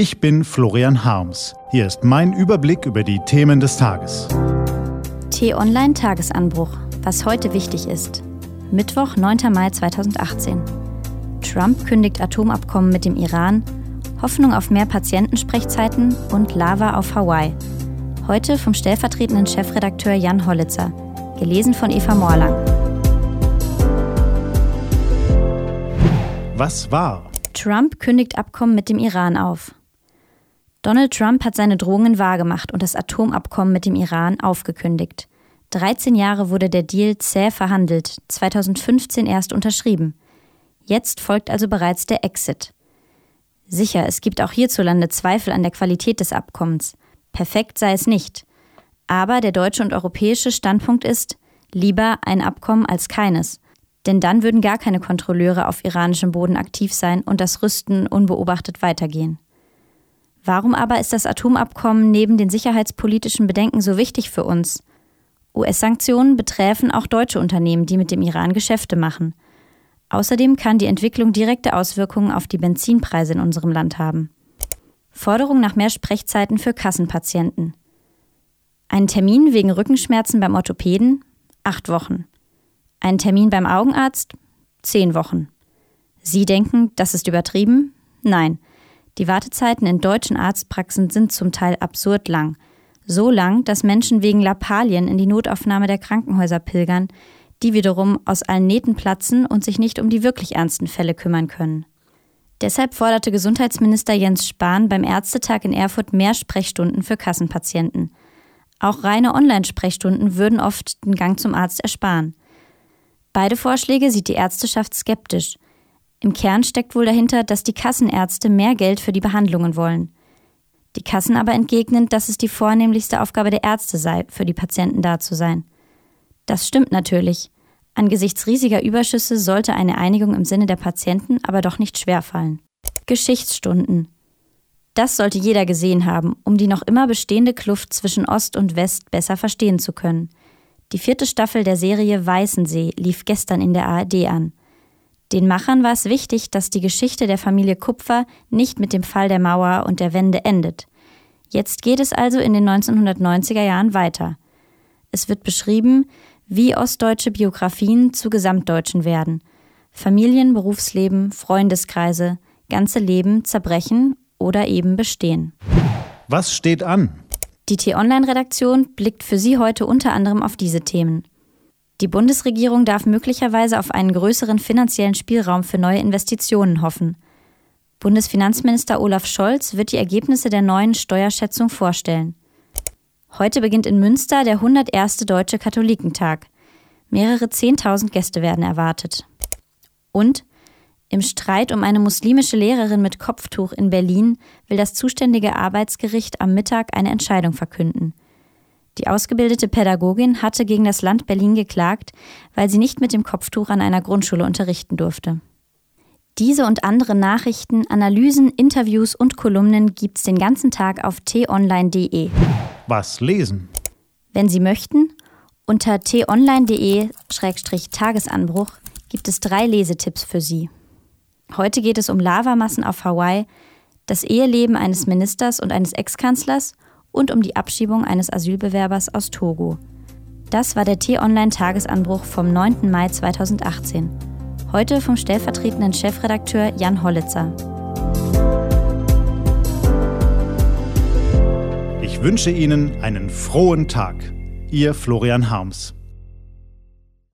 Ich bin Florian Harms. Hier ist mein Überblick über die Themen des Tages. T-Online Tagesanbruch. Was heute wichtig ist. Mittwoch, 9. Mai 2018. Trump kündigt Atomabkommen mit dem Iran, Hoffnung auf mehr Patientensprechzeiten und Lava auf Hawaii. Heute vom stellvertretenden Chefredakteur Jan Hollitzer. Gelesen von Eva Morlang. Was war? Trump kündigt Abkommen mit dem Iran auf. Donald Trump hat seine Drohungen wahrgemacht und das Atomabkommen mit dem Iran aufgekündigt. 13 Jahre wurde der Deal zäh verhandelt, 2015 erst unterschrieben. Jetzt folgt also bereits der Exit. Sicher, es gibt auch hierzulande Zweifel an der Qualität des Abkommens. Perfekt sei es nicht. Aber der deutsche und europäische Standpunkt ist, lieber ein Abkommen als keines. Denn dann würden gar keine Kontrolleure auf iranischem Boden aktiv sein und das Rüsten unbeobachtet weitergehen. Warum aber ist das Atomabkommen neben den sicherheitspolitischen Bedenken so wichtig für uns? US-Sanktionen betreffen auch deutsche Unternehmen, die mit dem Iran Geschäfte machen. Außerdem kann die Entwicklung direkte Auswirkungen auf die Benzinpreise in unserem Land haben. Forderung nach mehr Sprechzeiten für Kassenpatienten. Ein Termin wegen Rückenschmerzen beim Orthopäden? Acht Wochen. Ein Termin beim Augenarzt? Zehn Wochen. Sie denken, das ist übertrieben? Nein. Die Wartezeiten in deutschen Arztpraxen sind zum Teil absurd lang. So lang, dass Menschen wegen Lappalien in die Notaufnahme der Krankenhäuser pilgern, die wiederum aus allen Nähten platzen und sich nicht um die wirklich ernsten Fälle kümmern können. Deshalb forderte Gesundheitsminister Jens Spahn beim Ärztetag in Erfurt mehr Sprechstunden für Kassenpatienten. Auch reine Online-Sprechstunden würden oft den Gang zum Arzt ersparen. Beide Vorschläge sieht die Ärzteschaft skeptisch. Im Kern steckt wohl dahinter, dass die Kassenärzte mehr Geld für die Behandlungen wollen. Die Kassen aber entgegnen, dass es die vornehmlichste Aufgabe der Ärzte sei, für die Patienten da zu sein. Das stimmt natürlich. Angesichts riesiger Überschüsse sollte eine Einigung im Sinne der Patienten aber doch nicht schwerfallen. Geschichtsstunden. Das sollte jeder gesehen haben, um die noch immer bestehende Kluft zwischen Ost und West besser verstehen zu können. Die vierte Staffel der Serie Weißensee lief gestern in der ARD an. Den Machern war es wichtig, dass die Geschichte der Familie Kupfer nicht mit dem Fall der Mauer und der Wende endet. Jetzt geht es also in den 1990er Jahren weiter. Es wird beschrieben, wie ostdeutsche Biografien zu Gesamtdeutschen werden. Familien, Berufsleben, Freundeskreise, ganze Leben zerbrechen oder eben bestehen. Was steht an? Die T-Online-Redaktion blickt für Sie heute unter anderem auf diese Themen. Die Bundesregierung darf möglicherweise auf einen größeren finanziellen Spielraum für neue Investitionen hoffen. Bundesfinanzminister Olaf Scholz wird die Ergebnisse der neuen Steuerschätzung vorstellen. Heute beginnt in Münster der 101. Deutsche Katholikentag. Mehrere Zehntausend Gäste werden erwartet. Und im Streit um eine muslimische Lehrerin mit Kopftuch in Berlin will das zuständige Arbeitsgericht am Mittag eine Entscheidung verkünden. Die ausgebildete Pädagogin hatte gegen das Land Berlin geklagt, weil sie nicht mit dem Kopftuch an einer Grundschule unterrichten durfte. Diese und andere Nachrichten, Analysen, Interviews und Kolumnen gibt's den ganzen Tag auf t-online.de. Was lesen? Wenn Sie möchten, unter t-online.de-tagesanbruch gibt es drei Lesetipps für Sie. Heute geht es um Lavamassen auf Hawaii, das Eheleben eines Ministers und eines Ex-Kanzlers und um die Abschiebung eines Asylbewerbers aus Togo. Das war der T-Online-Tagesanbruch vom 9. Mai 2018. Heute vom stellvertretenden Chefredakteur Jan Hollitzer. Ich wünsche Ihnen einen frohen Tag. Ihr Florian Harms.